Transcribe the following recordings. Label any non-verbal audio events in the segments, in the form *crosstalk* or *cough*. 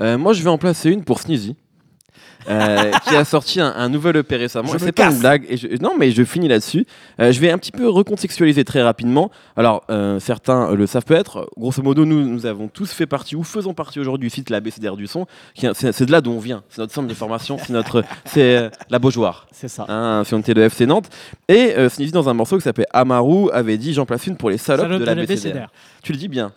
Euh, moi, je vais en placer une pour Sneezy. euh, *laughs* qui a sorti un, un nouvel EP récemment. C'est pas une blague. Et je- non, mais je finis là-dessus. Euh, je vais un petit peu recontextualiser très rapidement. Alors, euh, certains le savent peut-être. Grosso modo, nous, nous avons tous fait partie ou faisons partie aujourd'hui du site l'ABCDR du son. C'est de là d'où on vient. C'est notre centre de formation. C'est notre, *laughs* c'est la Beaujoire. C'est ça. Hein, si on était de FC Nantes. Et Sneezy, dans un morceau qui s'appelle Amaru, avait dit J'en place une pour les salopes, Salope de de l'ABCDR. l'ABCDR. Tu le dis bien.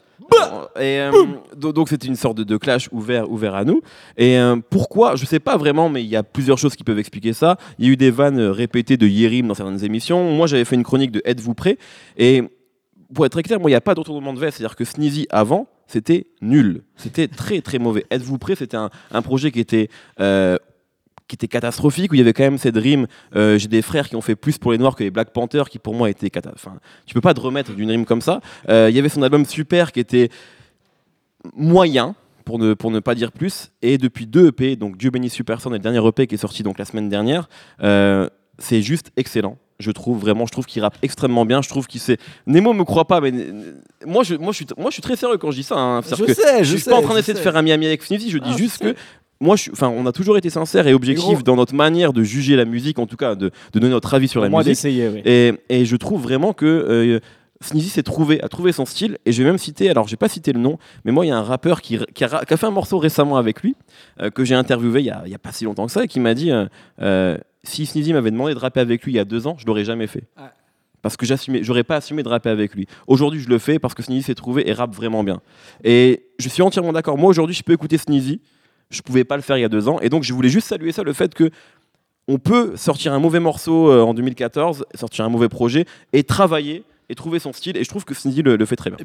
Et euh, do- donc c'était une sorte de, clash ouvert, ouvert à nous. Et euh, pourquoi Je sais pas vraiment, mais il y a plusieurs choses qui peuvent expliquer ça. Il y a eu des vannes euh, répétées de Yérim dans certaines émissions. Moi, j'avais fait une chronique de Êtes-vous prêt Et pour être très clair, moi, il n'y a pas de retournement de veste. C'est-à-dire que Sneezy avant, c'était nul. C'était très très mauvais. Êtes-vous prêt C'était un, projet qui était qui était catastrophique, où il y avait quand même cette rime. euh, J'ai des frères qui ont fait plus pour les Noirs que les Black Panthers, qui pour moi étaient cata. Enfin, tu peux pas te remettre d'une rime comme ça. Euh, il y avait son album Super qui était moyen. Pour ne, pour ne pas dire plus, et depuis deux EP, donc Dieu bénisse Super Son et le dernier EP qui est sorti donc la semaine dernière, euh, c'est juste excellent. Je trouve vraiment, je trouve qu'il rappe extrêmement bien. Je trouve qu'il sait. Nemo me croit pas, mais moi je, moi je suis, moi je suis très sérieux quand je dis ça. hein. Je que sais, je je suis pas en train d'essayer de faire un Miami avec Sneezy. Je dis Ah, juste que moi, je enfin, on a toujours été sincère et objectif dans notre manière de juger la musique, en tout cas de, de donner notre avis sur la moins musique. oui. Et, et je trouve vraiment que euh, Sneezy s'est trouvé, a trouvé son style. Et je vais même citer, alors j'ai pas cité le nom, mais moi il y a un rappeur qui, qui a, ra- qui a fait un morceau récemment avec lui, euh, que j'ai interviewé il y, a, il y a pas si longtemps que ça, et qui m'a dit euh, euh, si Sneezy m'avait demandé de rapper avec lui il y a deux ans, je l'aurais jamais fait. Parce que j'aurais pas assumé de rapper avec lui. Aujourd'hui, je le fais parce que Sneezy s'est trouvé et rappe vraiment bien. Et je suis entièrement d'accord. Moi, aujourd'hui, je peux écouter Sneezy. Je pouvais pas le faire il y a deux ans. Et donc, je voulais juste saluer ça, le fait que on peut sortir un mauvais morceau euh, en 2014, sortir un mauvais projet et travailler et trouver son style. Et je trouve que le, le fait très bien.